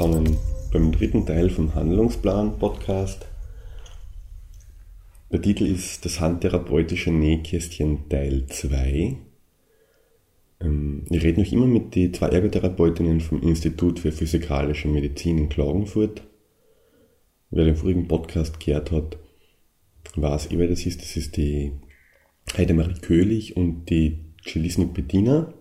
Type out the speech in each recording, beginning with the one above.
Zusammen beim dritten Teil vom Handlungsplan-Podcast. Der Titel ist Das handtherapeutische Nähkästchen Teil 2. Ähm, ich rede noch immer mit den zwei Ergotherapeutinnen vom Institut für Physikalische Medizin in Klagenfurt. Wer den vorigen Podcast gehört hat, weiß, wer das ist. Das ist die Heidemarie Köhlich und die Celisnik Bettina.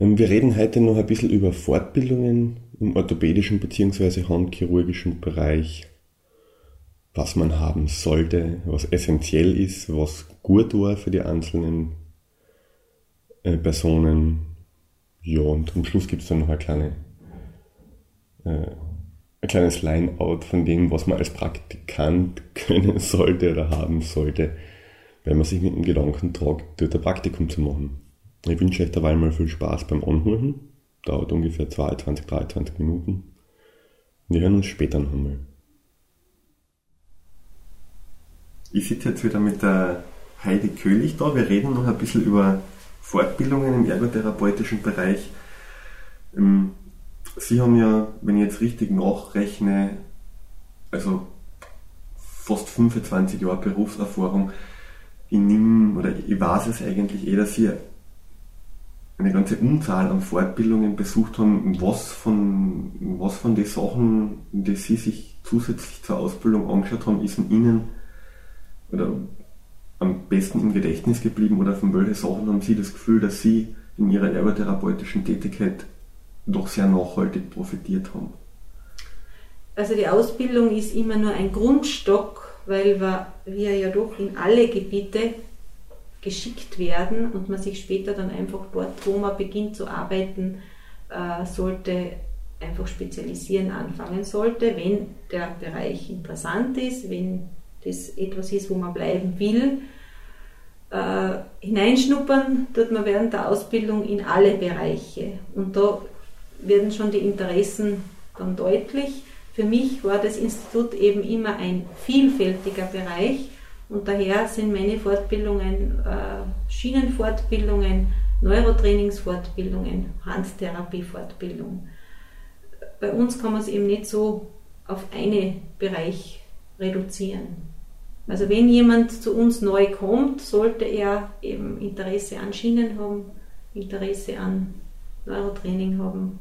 Ähm, wir reden heute noch ein bisschen über Fortbildungen im orthopädischen bzw. handchirurgischen Bereich, was man haben sollte, was essentiell ist, was gut war für die einzelnen äh, Personen. Ja, und am Schluss gibt es dann noch eine kleine, äh, ein kleines Line-out von dem, was man als Praktikant können sollte oder haben sollte, wenn man sich mit dem Gedanken tragt, dort ein Praktikum zu machen. Ich wünsche euch dabei mal viel Spaß beim Anhören. Dauert ungefähr 22, 23 Minuten. Wir hören uns später noch einmal. Ich sitze jetzt wieder mit der Heidi Köhlich da. Wir reden noch ein bisschen über Fortbildungen im ergotherapeutischen Bereich. Ähm, Sie haben ja, wenn ich jetzt richtig nachrechne, also fast 25 Jahre Berufserfahrung. Ich nehme, oder ich weiß es eigentlich eh, dass Sie eine ganze Unzahl an Fortbildungen besucht haben, was von, was von den Sachen, die Sie sich zusätzlich zur Ausbildung angeschaut haben, ist Ihnen oder am besten im Gedächtnis geblieben oder von welchen Sachen haben Sie das Gefühl, dass Sie in Ihrer ergotherapeutischen Tätigkeit doch sehr nachhaltig profitiert haben? Also die Ausbildung ist immer nur ein Grundstock, weil wir, wir ja doch in alle Gebiete geschickt werden und man sich später dann einfach dort, wo man beginnt zu arbeiten, äh, sollte einfach spezialisieren anfangen sollte, wenn der Bereich interessant ist, wenn das etwas ist, wo man bleiben will. Äh, hineinschnuppern tut man während der Ausbildung in alle Bereiche und da werden schon die Interessen dann deutlich. Für mich war das Institut eben immer ein vielfältiger Bereich und daher sind meine Fortbildungen äh, Schienenfortbildungen, Neurotrainingsfortbildungen, Handtherapiefortbildung. Bei uns kann man es eben nicht so auf einen Bereich reduzieren. Also wenn jemand zu uns neu kommt, sollte er eben Interesse an Schienen haben, Interesse an Neurotraining haben.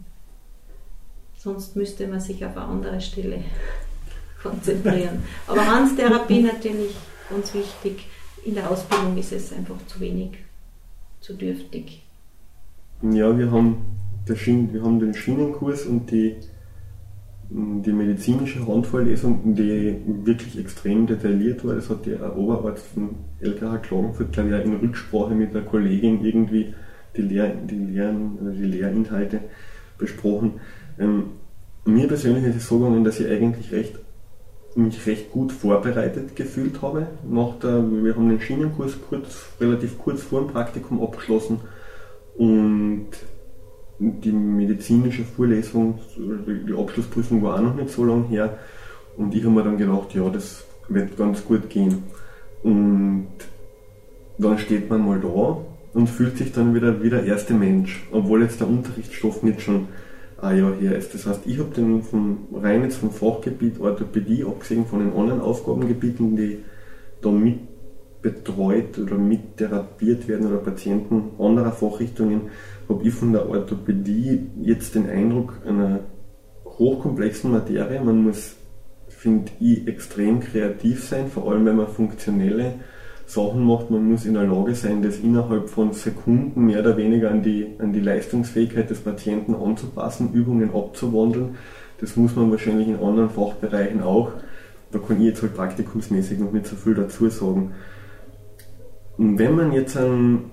Sonst müsste man sich auf eine andere Stelle konzentrieren. Aber Handtherapie natürlich ganz wichtig. In der Ausbildung ist es einfach zu wenig, zu dürftig. Ja, wir haben, Schien, wir haben den Schienenkurs und die, die medizinische Handvorlesung, die wirklich extrem detailliert war. Das hat der Oberarzt von LKH Klagenfurt, glaube ich, in Rücksprache mit der Kollegin irgendwie die, Lehr, die, Lehren, die Lehrinhalte besprochen. Ähm, mir persönlich ist es so gegangen, dass ich eigentlich recht mich recht gut vorbereitet gefühlt habe. Nach der, wir haben den Schienenkurs kurz, relativ kurz vor dem Praktikum abgeschlossen und die medizinische Vorlesung, die Abschlussprüfung war auch noch nicht so lange her und ich habe mir dann gedacht, ja, das wird ganz gut gehen. Und dann steht man mal da und fühlt sich dann wieder wie der erste Mensch, obwohl jetzt der Unterrichtsstoff nicht schon ein Jahr her ist. Das heißt, ich habe den vom, rein jetzt vom Fachgebiet Orthopädie, abgesehen von den anderen Aufgabengebieten, die da mit betreut oder mit therapiert werden oder Patienten anderer Fachrichtungen, habe ich von der Orthopädie jetzt den Eindruck einer hochkomplexen Materie. Man muss, finde ich, extrem kreativ sein, vor allem wenn man funktionelle Sachen macht. Man muss in der Lage sein, das innerhalb von Sekunden mehr oder weniger an die, an die Leistungsfähigkeit des Patienten anzupassen, Übungen abzuwandeln. Das muss man wahrscheinlich in anderen Fachbereichen auch. Da kann ich jetzt halt praktikumsmäßig noch nicht so viel dazu sagen. Und wenn man jetzt ein,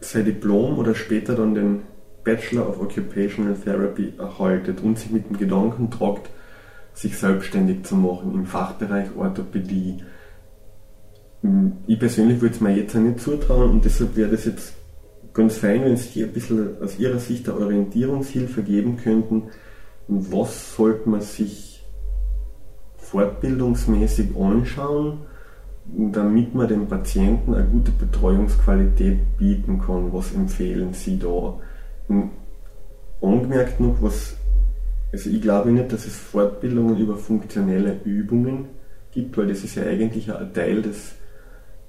sein Diplom oder später dann den Bachelor of Occupational Therapy erhaltet und sich mit dem Gedanken tragt, sich selbstständig zu machen im Fachbereich Orthopädie, ich persönlich würde es mir jetzt auch nicht zutrauen und deshalb wäre das jetzt ganz fein, wenn Sie ein bisschen aus Ihrer Sicht eine Orientierungshilfe geben könnten. Was sollte man sich fortbildungsmäßig anschauen, damit man dem Patienten eine gute Betreuungsqualität bieten kann? Was empfehlen Sie da? angemerkt noch, was, also ich glaube nicht, dass es Fortbildungen über funktionelle Übungen gibt, weil das ist ja eigentlich ein Teil des,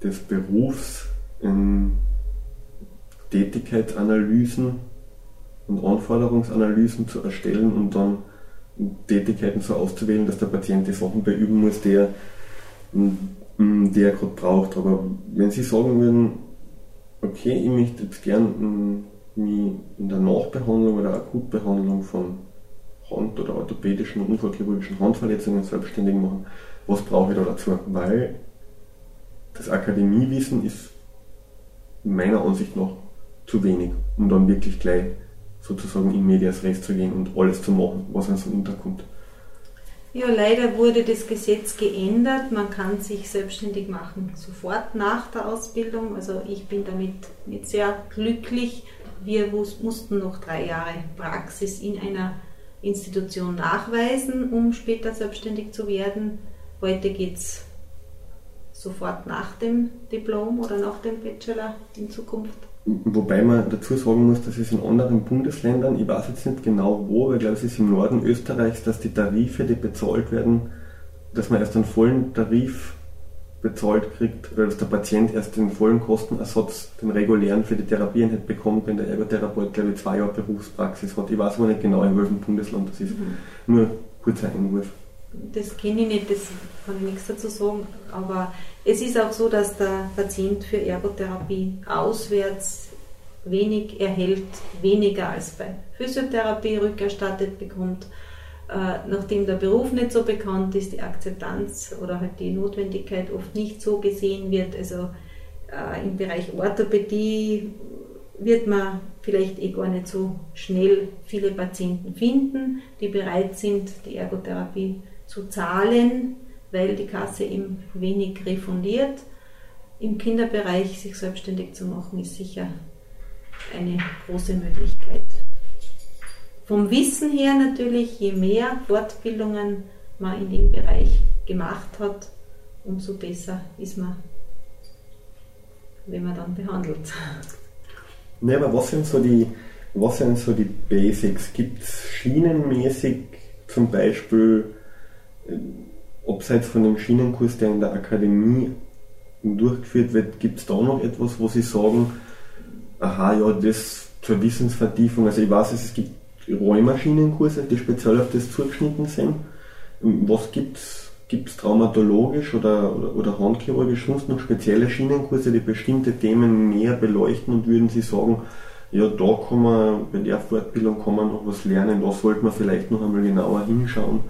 des Berufs, in Tätigkeitsanalysen und Anforderungsanalysen zu erstellen und dann Tätigkeiten so auszuwählen, dass der Patient die Sachen beüben muss, die er, die er gerade braucht. Aber wenn Sie sagen würden, okay, ich möchte jetzt gern mich in der Nachbehandlung oder Akutbehandlung von Hand- oder orthopädischen und unfallchirurgischen Handverletzungen selbstständig machen, was brauche ich da dazu? Weil das Akademiewissen ist meiner Ansicht nach zu wenig, um dann wirklich gleich sozusagen in Medias Res zu gehen und alles zu machen, was uns unterkommt. Ja, leider wurde das Gesetz geändert. Man kann sich selbstständig machen sofort nach der Ausbildung. Also ich bin damit nicht sehr glücklich. Wir mussten noch drei Jahre Praxis in einer Institution nachweisen, um später selbstständig zu werden. Heute geht es sofort nach dem Diplom oder nach dem Bachelor in Zukunft. Wobei man dazu sagen muss, dass es in anderen Bundesländern, ich weiß jetzt nicht genau wo, aber ich glaube es ist im Norden Österreichs, dass die Tarife, die bezahlt werden, dass man erst einen vollen Tarif bezahlt kriegt, oder dass der Patient erst den vollen Kostenersatz, den regulären für die Therapieeinheit bekommt, wenn der Ergotherapeut, glaube ich, zwei Jahre Berufspraxis hat. Ich weiß aber nicht genau, in welchem Bundesland das ist. Mhm. Nur kurzer Einwurf. Das kenne ich nicht, das kann ich nichts dazu sagen, aber es ist auch so, dass der Patient für Ergotherapie auswärts wenig erhält, weniger als bei Physiotherapie rückerstattet bekommt. Äh, nachdem der Beruf nicht so bekannt ist, die Akzeptanz oder halt die Notwendigkeit oft nicht so gesehen wird. Also äh, im Bereich Orthopädie wird man vielleicht eh gar nicht so schnell viele Patienten finden, die bereit sind, die Ergotherapie zu zahlen weil die Kasse eben wenig refundiert. Im Kinderbereich sich selbstständig zu machen, ist sicher eine große Möglichkeit. Vom Wissen her natürlich, je mehr Fortbildungen man in dem Bereich gemacht hat, umso besser ist man, wenn man dann behandelt. Ne, aber was sind so die, was sind so die Basics? Gibt es schienenmäßig zum Beispiel abseits von dem Schienenkurs, der in der Akademie durchgeführt wird, gibt es da noch etwas, wo Sie sagen, aha, ja, das zur Wissensvertiefung, also ich weiß, es gibt Räumaschinenkurse, die speziell auf das zugeschnitten sind. Was gibt es Gibt es traumatologisch oder, oder, oder handchirurgisch sonst noch spezielle Schienenkurse, die bestimmte Themen näher beleuchten und würden Sie sagen, ja, da kann man, bei der Fortbildung kann man noch was lernen, da sollte man vielleicht noch einmal genauer hinschauen.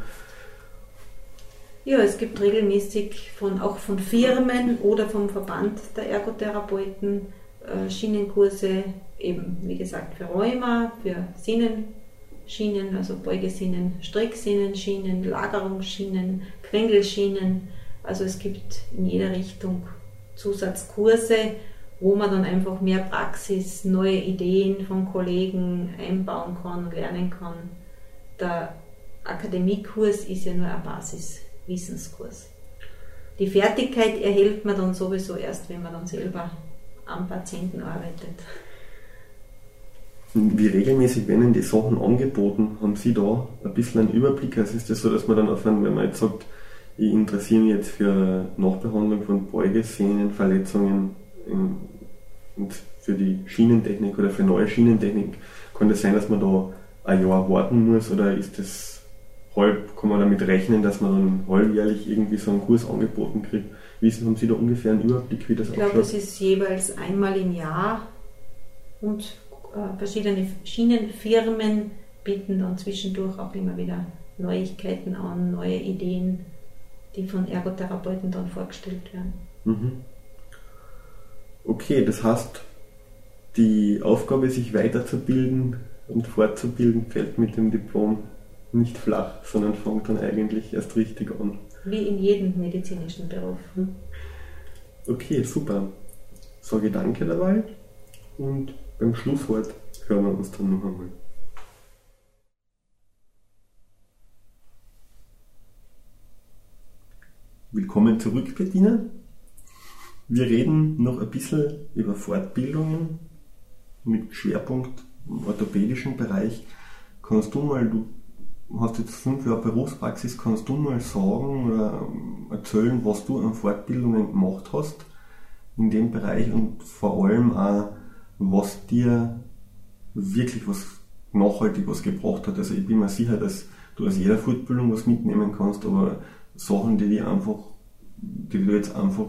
Ja, es gibt regelmäßig von, auch von Firmen oder vom Verband der Ergotherapeuten äh, Schienenkurse, eben wie gesagt für Rheuma, für Sehnenschienen, also Beugesehnen, Strecksehnenschienen, Lagerungsschienen, Quengelschienen. Also es gibt in jeder Richtung Zusatzkurse, wo man dann einfach mehr Praxis, neue Ideen von Kollegen einbauen kann und lernen kann. Der Akademiekurs ist ja nur eine Basis. Wissenskurs. Die Fertigkeit erhält man dann sowieso erst, wenn man dann selber am Patienten arbeitet. Wie regelmäßig werden die Sachen angeboten? Haben Sie da ein bisschen einen Überblick? Also ist das so, dass man dann auf einen, wenn man jetzt sagt, ich interessiere mich jetzt für Nachbehandlung von Beugesehnen, Verletzungen und für die Schienentechnik oder für neue Schienentechnik, kann das sein, dass man da ein Jahr warten muss oder ist das halb kann man damit rechnen, dass man dann halbjährlich irgendwie so einen Kurs angeboten kriegt. Wissen, haben Sie da ungefähr einen Überblick, wie das ausschaut? Ich glaube, es ist jeweils einmal im Jahr und äh, verschiedene Schienenfirmen bieten dann zwischendurch auch immer wieder Neuigkeiten an, neue Ideen, die von Ergotherapeuten dann vorgestellt werden. Mhm. Okay, das heißt, die Aufgabe, sich weiterzubilden und fortzubilden, fällt mit dem Diplom nicht flach, sondern fängt dann eigentlich erst richtig an. Wie in jedem medizinischen Beruf. Hm? Okay, super. Sage danke dabei und beim Schlusswort hören wir uns dann noch einmal. Willkommen zurück, Bettina. Wir reden noch ein bisschen über Fortbildungen mit Schwerpunkt im orthopädischen Bereich. kannst du mal, du hast jetzt fünf Jahre Berufspraxis, kannst du mal sagen oder erzählen, was du an Fortbildungen gemacht hast in dem Bereich und vor allem auch, was dir wirklich was nachhaltig was gebracht hat. Also ich bin mir sicher, dass du aus jeder Fortbildung was mitnehmen kannst, aber Sachen, die die einfach, die du jetzt einfach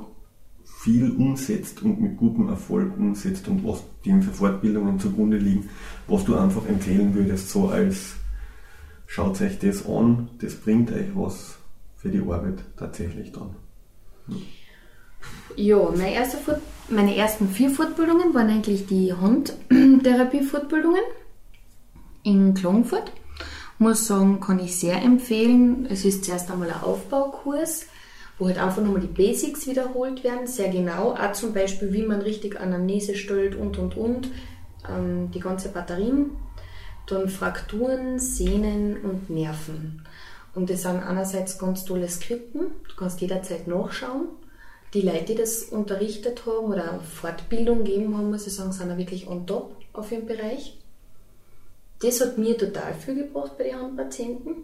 viel umsetzt und mit gutem Erfolg umsetzt und was dir für Fortbildungen zugrunde liegen, was du einfach empfehlen würdest, so als schaut euch das an, das bringt euch was für die Arbeit tatsächlich dann. Ja, meine, erste meine ersten vier Fortbildungen waren eigentlich die Handtherapie-Fortbildungen in Klagenfurt. Muss sagen, kann ich sehr empfehlen. Es ist zuerst einmal ein Aufbaukurs, wo halt einfach nochmal die Basics wiederholt werden, sehr genau. Auch zum Beispiel, wie man richtig Anamnese stellt und und und. Ähm, die ganze Batterien. Dann Frakturen, Sehnen und Nerven. Und das sind einerseits ganz tolle Skripten. Du kannst jederzeit nachschauen die Leute, die das unterrichtet haben oder Fortbildung gegeben haben, muss ich sagen, sind wirklich on top auf ihrem Bereich. Das hat mir total viel gebracht bei den Handpatienten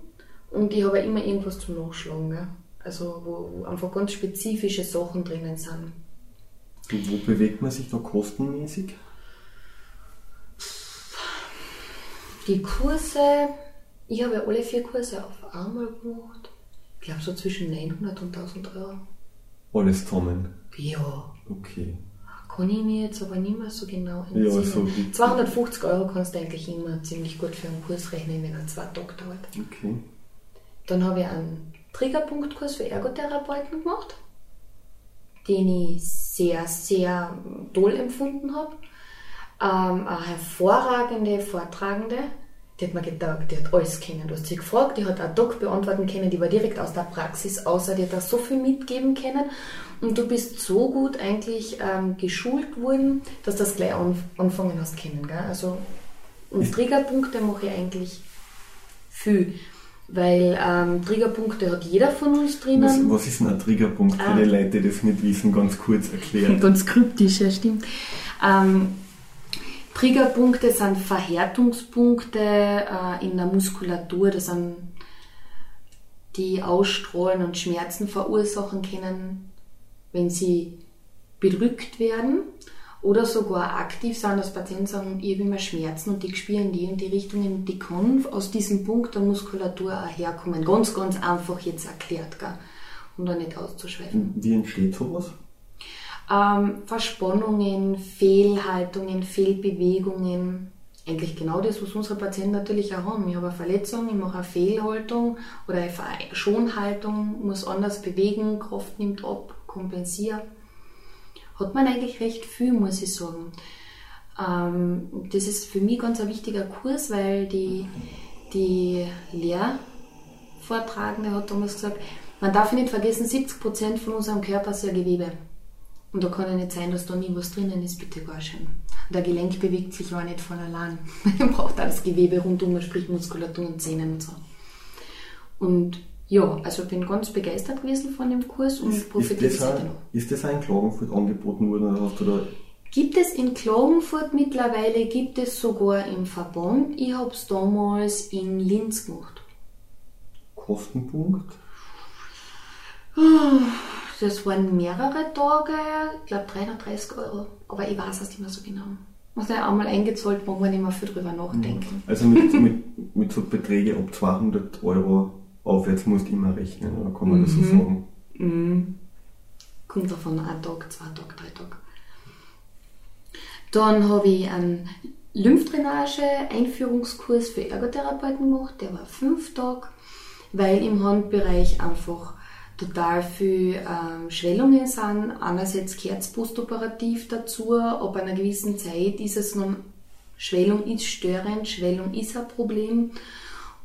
und ich habe immer irgendwas zum Nachschlagen. Gell? Also wo, wo, einfach ganz spezifische Sachen drinnen sind. Und wo bewegt man sich da kostenmäßig? Die Kurse, ich habe ja alle vier Kurse auf einmal gemacht. Ich glaube so zwischen 900 und 1000 Euro. Alles zusammen? Ja. Okay. Kann ich mir jetzt aber nicht mehr so genau entsinnen. Ja, so 250 Euro kannst du eigentlich immer ziemlich gut für einen Kurs rechnen, wenn er zwei Tage dauert. Okay. Dann habe ich einen Triggerpunktkurs für Ergotherapeuten gemacht, den ich sehr, sehr toll empfunden habe. Ähm, eine hervorragende Vortragende, die hat mir gedacht, die hat alles kennen. Du hast sie gefragt, die hat auch Doc beantworten können, die war direkt aus der Praxis, außer die hat da so viel mitgeben können. Und du bist so gut eigentlich ähm, geschult worden, dass du das gleich anf anfangen hast kennen. Gell? Also, und Triggerpunkte mache ich eigentlich viel. Weil ähm, Triggerpunkte hat jeder von uns drinnen. Was, was ist denn ein Triggerpunkt für ah. die Leute, die das nicht wissen, ganz kurz erklären? ganz kryptisch, ja stimmt. Ähm, Triggerpunkte sind Verhärtungspunkte äh, in der Muskulatur, das sind die ausstrahlen und Schmerzen verursachen können, wenn sie bedrückt werden oder sogar aktiv sind, dass Patienten sagen, ich habe immer Schmerzen und die spüren die in die Richtungen, die kann aus diesem Punkt der Muskulatur auch herkommen. Ganz, ganz einfach jetzt erklärt, gell? um da nicht auszuschweifen. Wie entsteht sowas? Ähm, Verspannungen, Fehlhaltungen, Fehlbewegungen. Eigentlich genau das, was unsere Patienten natürlich auch haben. Ich habe eine Verletzung, ich mache eine Fehlhaltung oder eine Schonhaltung, muss anders bewegen, Kraft nimmt ab, kompensiere. Hat man eigentlich recht viel, muss ich sagen. Ähm, das ist für mich ganz ein wichtiger Kurs, weil die, die Lehrvortragende hat damals gesagt, man darf nicht vergessen, 70% von unserem Körper ist ja Gewebe. Und da kann ja nicht sein, dass da nie was drinnen ist, bitte gar schön. Der Gelenk bewegt sich auch nicht von allein. Man braucht alles Gewebe rundum, sprich Muskulatur und Zähne und so. Und ja, also ich bin ganz begeistert gewesen von dem Kurs und ist, profitiere bis heute noch. Ist das auch in Klagenfurt angeboten worden oder hast du da Gibt es in Klagenfurt mittlerweile, gibt es sogar im Verband. Ich habe es damals in Linz gemacht. Kostenpunkt? Das waren mehrere Tage, ich glaube 330 Euro, aber ich weiß es nicht mehr so genau. Muss ja einmal eingezahlt, wo man nicht mehr viel drüber nachdenken. Also mit, mit, mit so Beträgen ab 200 Euro aufwärts musst du immer rechnen, oder kann man mhm. das so mhm. sagen? Mhm. Kommt davon ein Tag, zwei Tage, drei Tage. Dann habe ich einen Lymphdrainage-Einführungskurs für Ergotherapeuten gemacht, der war fünf Tage, weil im Handbereich einfach total viel ähm, Schwellungen sind. Einerseits gehört es postoperativ dazu, ab einer gewissen Zeit ist es noch, Schwellung ist störend, Schwellung ist ein Problem.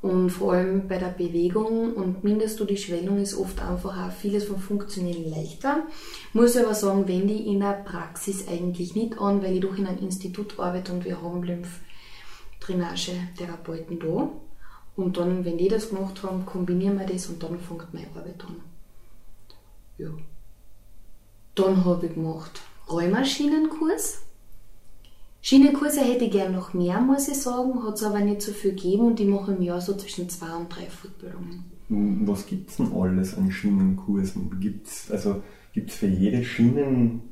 Und vor allem bei der Bewegung und mindest du die Schwellung ist oft einfach auch vieles vom Funktionieren leichter. Muss aber sagen, wende ich in der Praxis eigentlich nicht an, weil ich doch in einem Institut arbeite und wir haben Lymphdrainage-Therapeuten da. Und dann, wenn die das gemacht haben, kombinieren wir das und dann fängt meine Arbeit an. Ja. Dann habe ich gemacht Rollmaschinenkurs. Schienenkurse hätte ich gern noch mehr, muss ich sagen, hat es aber nicht so viel gegeben und ich mache im Jahr so zwischen zwei und drei Fortbildungen. Was gibt es denn alles an Schienenkursen? Gibt's, also gibt es für jede Schienen,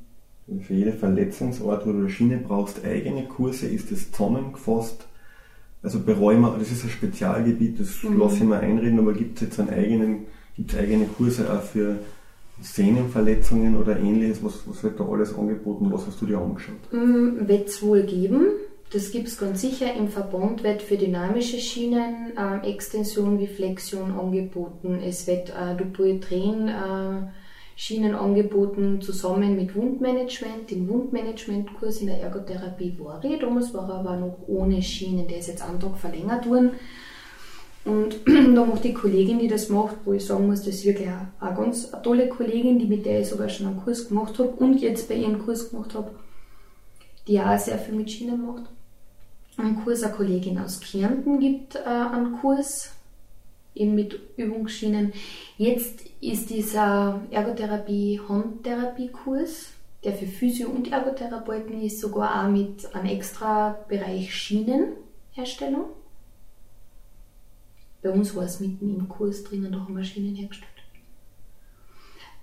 für jede Verletzungsort, wo du eine Schiene brauchst, eigene Kurse? Ist das zusammengefasst? Also bei Rheuma, das ist ein Spezialgebiet, das mhm. lasse ich mir einreden, aber gibt es jetzt einen eigenen, gibt eigene Kurse auch für Sehnenverletzungen oder ähnliches? Was, was wird da alles angeboten? Was hast du dir angeschaut? Mm, wird es wohl geben. Das gibt es ganz sicher. Im Verband wird für dynamische Schienen äh, Extension wie Flexion angeboten. Es wird äh, Dupuytren äh, Schienen angeboten, zusammen mit Wundmanagement. Den Wundmanagementkurs in der Ergotherapie war ich. Damals war er aber noch ohne Schienen. Der ist jetzt Tag verlängert worden. Und da macht die Kollegin, die das macht, wo ich sagen muss, das ist wirklich eine, eine ganz tolle Kollegin, die mit der ich sogar schon einen Kurs gemacht habe und jetzt bei ihrem Kurs gemacht habe, die auch sehr viel mit Schienen macht. Einen Kurs, eine Kollegin aus Kärnten gibt äh, einen Kurs, eben mit Übungsschienen. Jetzt ist dieser Ergotherapie-Handtherapie-Kurs, der für Physio- und Ergotherapeuten ist, sogar auch mit einem extra Bereich Schienenherstellung. Bei uns war es mitten im Kurs drinnen, wir Maschinen hergestellt.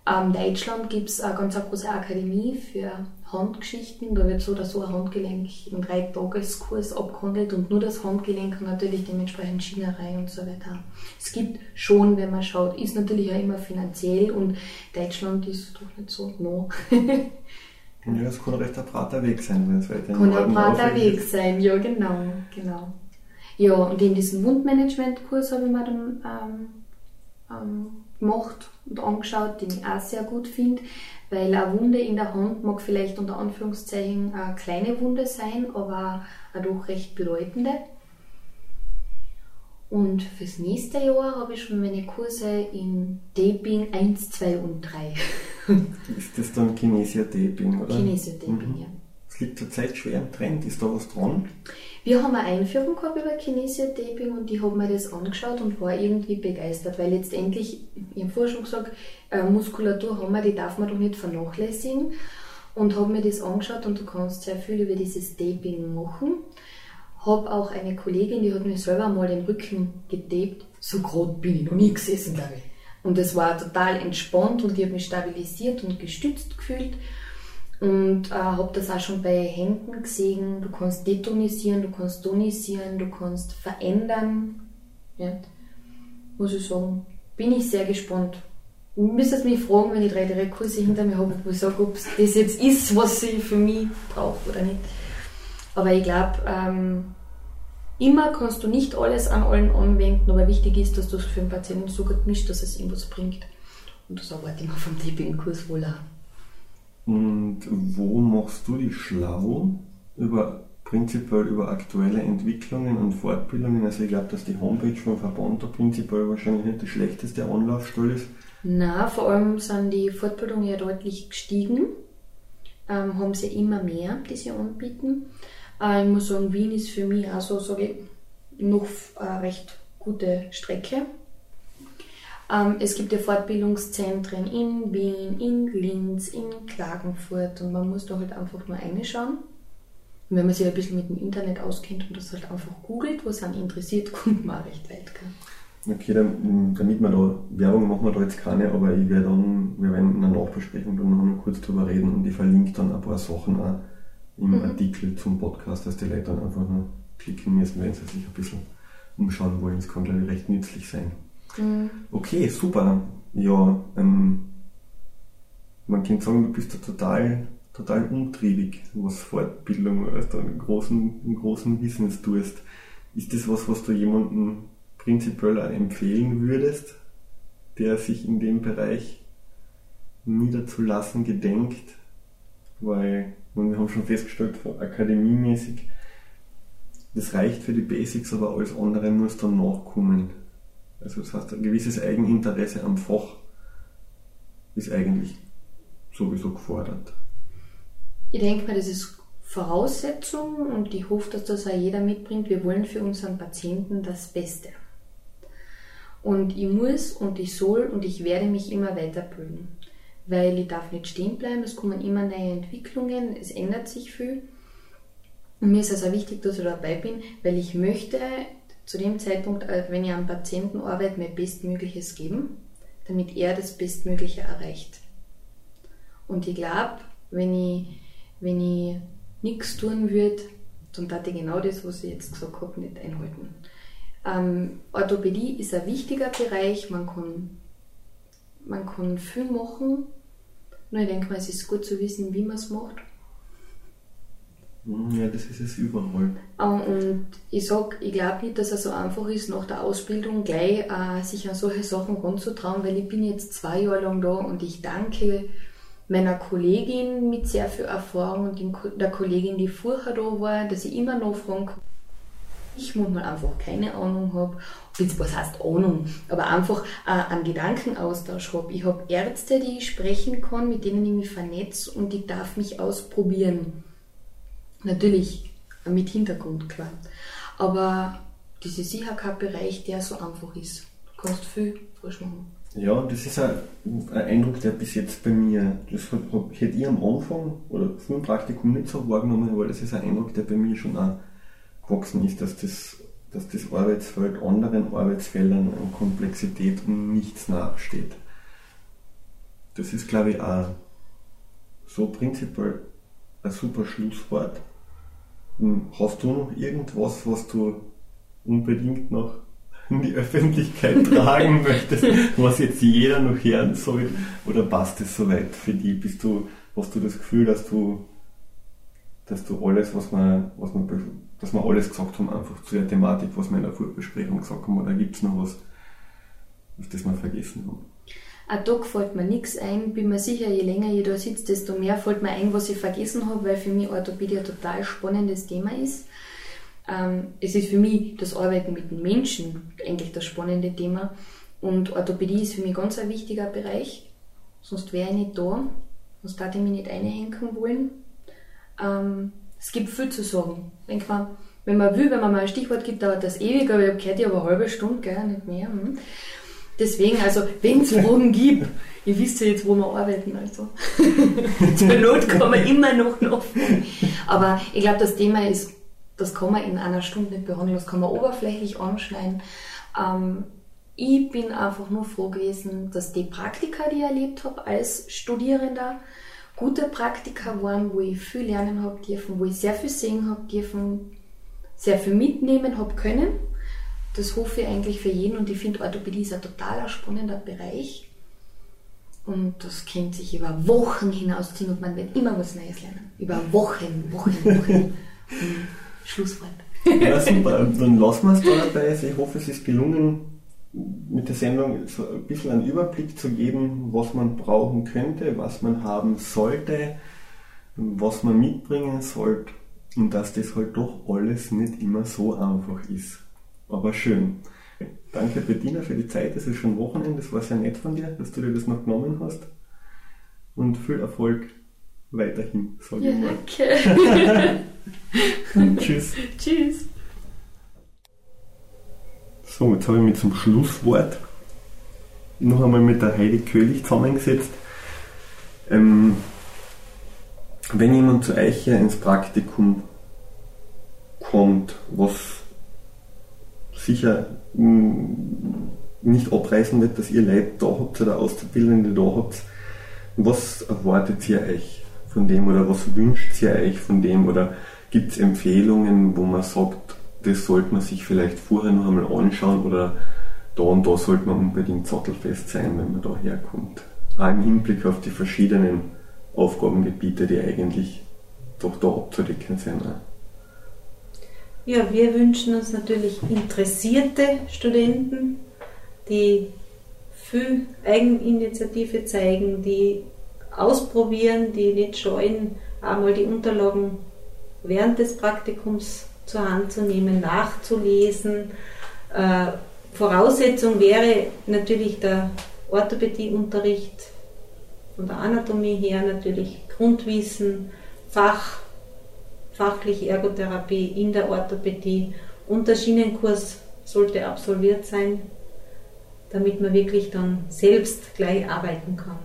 In Deutschland gibt es eine ganz große Akademie für Handgeschichten. Da wird so oder so ein Handgelenk im Dreitageskurs abgehandelt und nur das Handgelenk und natürlich dementsprechend Schienerei und so weiter. Es gibt schon, wenn man schaut, ist natürlich auch immer finanziell und Deutschland ist doch nicht so no. ja, es kann recht ein breiter Weg sein, wenn es weiter Kann ein breiter Weg sein, ja genau, genau. Ja, und in diesem Wundmanagement-Kurs habe ich mir dann ähm, ähm, gemacht und angeschaut, den ich auch sehr gut finde, weil eine Wunde in der Hand mag vielleicht unter Anführungszeichen eine kleine Wunde sein, aber auch doch recht bedeutende. Und fürs nächste Jahr habe ich schon meine Kurse in Taping 1, 2 und 3. Ist das dann Kinesia-Taping, oder? Kinesia-Taping, mhm. ja. Es liegt zurzeit schwer im Trend. Ist da was dran? Wir haben eine Einführung gehabt über Kinesia-Taping und ich habe mir das angeschaut und war irgendwie begeistert, weil letztendlich, ich habe vorher schon gesagt, äh, Muskulatur haben wir, die darf man doch nicht vernachlässigen. Und habe mir das angeschaut und du kannst sehr viel über dieses Taping machen. Habe auch eine Kollegin, die hat mir selber mal den Rücken getaped. So gerade bin ich noch nie gesessen, glaube ich. Und es war total entspannt und ich habe mich stabilisiert und gestützt gefühlt. Und äh, habe das auch schon bei Händen gesehen. Du kannst detonisieren, du kannst tonisieren, du kannst verändern. Ja. Muss ich sagen, bin ich sehr gespannt. Du müsstest mich fragen, wenn ich drei, drei Kurse hinter mir habe, wo ich sage, ob das jetzt ist, was ich für mich brauche oder nicht. Aber ich glaube, ähm, immer kannst du nicht alles an allen anwenden, aber wichtig ist, dass du es für den Patienten so gut mischst, dass es ihm was bringt. Und das arbeite ich mir vom Tipping-Kurs wohl auch. Und wo machst du dich schlau über prinzipiell über aktuelle Entwicklungen und Fortbildungen? Also ich glaube, dass die Homepage vom Verband da prinzipiell wahrscheinlich nicht die schlechteste Anlaufstelle ist. Na, vor allem sind die Fortbildungen ja deutlich gestiegen. Ähm, haben sie immer mehr, die sie anbieten. Äh, ich muss sagen, Wien ist für mich also sage ich, noch eine recht gute Strecke. Ähm, es gibt ja Fortbildungszentren in Wien, in Linz, in Klagenfurt und man muss da halt einfach mal reinschauen. Und wenn man sich ein bisschen mit dem Internet auskennt und das halt einfach googelt, was einen interessiert, kommt man auch recht weit. Gell? Okay, dann, damit wir da, Werbung machen wir da jetzt keine, aber ich werde dann, wir werden in einer Nachbesprechung dann noch mal kurz drüber reden und ich verlinke dann ein paar Sachen auch im mhm. Artikel zum Podcast, dass die Leute dann einfach nur klicken müssen, wenn sie sich ein bisschen umschauen wollen. Das kann, glaube ich, recht nützlich sein. Mhm. Okay, super. Ja, ähm, man kann sagen, du bist da total, total umtriebig, was Fortbildung, was du einen großen, einen großen Business tust. Ist das was, was du jemandem prinzipiell empfehlen würdest, der sich in dem Bereich niederzulassen gedenkt? Weil, wir haben schon festgestellt, akademiemäßig, das reicht für die Basics, aber alles andere muss dann nachkommen. Also das heißt, ein gewisses Eigeninteresse am Fach ist eigentlich sowieso gefordert. Ich denke mal, das ist Voraussetzung und ich hoffe, dass das auch jeder mitbringt. Wir wollen für unseren Patienten das Beste. Und ich muss und ich soll und ich werde mich immer weiterbilden. Weil ich darf nicht stehen bleiben, es kommen immer neue Entwicklungen, es ändert sich viel. Und mir ist es auch wichtig, dass ich dabei bin, weil ich möchte zu dem Zeitpunkt, äh, wenn ich am Patienten arbeite, mein Bestmögliches geben, damit er das Bestmögliche erreicht. Und ich glaube, wenn ich, wenn ich nichts tun würde, dann tat ich genau das, was ich jetzt gesagt habe, nicht einhalten. Ähm, Orthopädie ist ein wichtiger Bereich, man kann, man kann viel machen, nur ich denke mal, es ist gut zu wissen, wie man es macht. Ja, das ist es überall. Ähm, und ich sage, ich glaube nicht, dass es so einfach ist, nach der Ausbildung gleich äh, sich an solche Sachen ranzutrauen, weil ich bin jetzt zwei Jahre lang da und ich danke meiner Kollegin mit sehr viel Erfahrung und der Kollegin, die vorher da war, dass ich immer noch fragen kann. Ich manchmal einfach keine Ahnung habe, was heißt Ahnung, aber einfach äh, einen Gedankenaustausch habe. Ich habe Ärzte, die ich sprechen kann, mit denen ich mich vernetze und ich darf mich ausprobieren. Natürlich mit Hintergrund, klar. Aber das ist sicher kein Bereich, der so einfach ist. Du viel falsch machen. Ja, das ist ein, ein, Eindruck, der bis jetzt bei mir, das hätte ich am Anfang oder vor dem Praktikum nicht so wahrgenommen, aber das ist ein Eindruck, der bei mir schon auch gewachsen ist, dass das, dass das Arbeitsfeld anderen Arbeitsfeldern an Komplexität und nichts nachsteht. Das ist, glaube ich, auch so prinzipiell ein super Schlusswort. Hm, hast du noch irgendwas, was du unbedingt noch in die Öffentlichkeit tragen möchtest, was jetzt jeder noch hören soll? Oder passt es soweit für dich? Bist du, hast du das Gefühl, dass du, dass du alles, was wir, was wir, dass wir alles gesagt haben, einfach zu der Thematik, was wir in der Vorbesprechung gesagt haben, oder gibt es noch was, was das wir vergessen haben? Ad hoc fällt mir nichts ein. Bin mir sicher, je länger ich da sitze, desto mehr fällt mir ein, was ich vergessen habe, weil für mich Orthopädie ein total spannendes Thema ist. Ähm, es ist für mich das Arbeiten mit den Menschen eigentlich das spannende Thema. Und Orthopädie ist für mich ganz ein wichtiger Bereich. Sonst wäre ich nicht da. Sonst würde ich mich nicht einhängen wollen. Ähm, es gibt viel zu sagen. Denk mal, wenn man will, wenn man mal ein Stichwort gibt, dauert das ewig, aber ich habe gehört, ich habe eine halbe Stunde, gell, nicht mehr. Hm. Deswegen, also, wenn es Fragen gibt, ihr wisst ja jetzt, wo wir arbeiten, also. Zur Not kann man immer noch nachfragen. Aber ich glaube, das Thema ist, das kann man in einer Stunde nicht behandeln, das kann man oberflächlich anschneiden. Ähm, ich bin einfach nur froh gewesen, dass die Praktika, die ich erlebt habe als Studierender, gute Praktika waren, wo ich viel lernen habe dürfen, wo ich sehr viel sehen habe dürfen, sehr viel mitnehmen habe können das hoffe ich eigentlich für jeden und ich finde Orthopädie ist ein total spannender Bereich. Und das kennt sich über Wochen hinausziehen und man wird immer was Neues lernen. Über Wochen, Wochen, Wochen. Schlusswort. Ja, super. Dann lassen wir es da dabei. Also ich hoffe, es ist gelungen, mit der Sendung so ein bisschen einen Überblick zu geben, was man brauchen könnte, was man haben sollte, was man mitbringen sollte und dass das halt doch alles nicht immer so einfach ist aber schön. Danke Bettina für die Zeit. Es ist schon Wochenende. Das war sehr nett von dir, dass du dir das noch genommen hast. Und viel Erfolg weiterhin, sage ja, Danke. Tschüss. Tschüss. So, jetzt habe ich mich zum Schlusswort noch einmal mit der Heidi Köhlich zusammengesetzt. Ähm, wenn jemand zu euch ins Praktikum kommt, was sicher mm, nicht abreißen wird, dass ihr Leute da habt oder Auszubildende da habt. Was erwartet ihr euch von dem oder was wünscht ihr euch von dem oder gibt es Empfehlungen, wo man sagt, das sollte man sich vielleicht vorher noch einmal anschauen oder da und da sollte man unbedingt sattelfest sein, wenn man da herkommt. Auch im Hinblick auf die verschiedenen Aufgabengebiete, die eigentlich doch da abzudecken sind. Ja, wir wünschen uns natürlich interessierte Studenten, die viel Eigeninitiative zeigen, die ausprobieren, die nicht scheuen, einmal die Unterlagen während des Praktikums zur Hand zu nehmen, nachzulesen. Äh, Voraussetzung wäre natürlich der Orthopädieunterricht von der Anatomie her, natürlich Grundwissen, Fach, fachliche Ergotherapie in der Orthopädie und der Schienenkurs sollte absolviert sein, damit man wirklich dann selbst gleich arbeiten kann.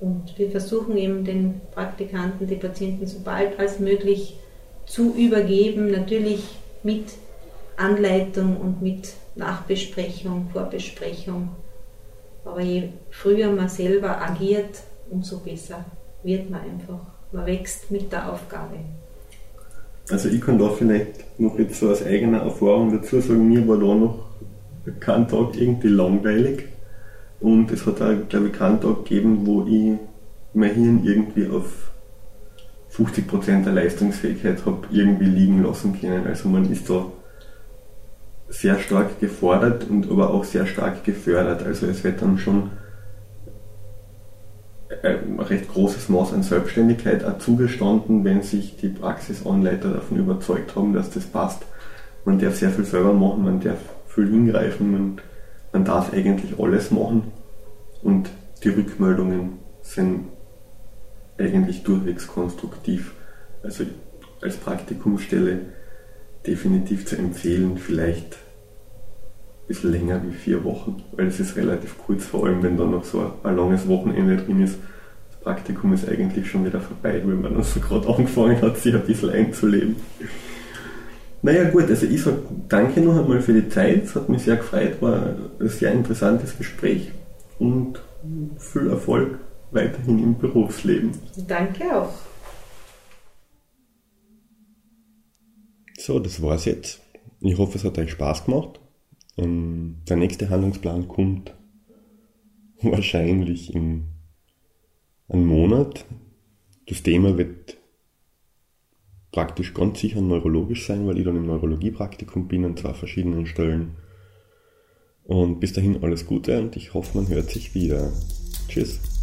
Und wir versuchen eben den Praktikanten, die Patienten so bald als möglich zu übergeben, natürlich mit Anleitung und mit Nachbesprechung, Vorbesprechung. Aber je früher man selber agiert, umso besser wird man einfach. Man wächst mit der Aufgabe. Also ich kann da vielleicht noch jetzt so aus eigener Erfahrung dazu sagen, mir war da noch kein Tag irgendwie langweilig. Und es hat auch, glaube ich, keinen Tag gegeben, wo ich mein Hirn irgendwie auf 50% der Leistungsfähigkeit habe irgendwie liegen lassen können. Also man ist da sehr stark gefordert und aber auch sehr stark gefördert. Also es wird dann schon ein recht großes Maß an Selbstständigkeit auch zugestanden, wenn sich die Praxisanleiter davon überzeugt haben, dass das passt. Man darf sehr viel selber machen, man darf viel hingreifen, man, man darf eigentlich alles machen und die Rückmeldungen sind eigentlich durchwegs konstruktiv. Also als Praktikumsstelle definitiv zu empfehlen, vielleicht bisschen länger wie vier Wochen, weil es ist relativ kurz, vor allem wenn da noch so ein langes Wochenende drin ist. Das Praktikum ist eigentlich schon wieder vorbei, weil man so gerade angefangen hat, sich ein bisschen einzuleben. Naja gut, also ich sage danke noch einmal für die Zeit, es hat mich sehr gefreut, war ein sehr interessantes Gespräch und viel Erfolg weiterhin im Berufsleben. Danke auch. So, das war's jetzt. Ich hoffe, es hat euch Spaß gemacht. Ähm, der nächste Handlungsplan kommt wahrscheinlich in einem Monat. Das Thema wird praktisch ganz sicher neurologisch sein, weil ich dann im Neurologiepraktikum bin an zwei verschiedenen Stellen. Und bis dahin alles Gute und ich hoffe, man hört sich wieder. Tschüss.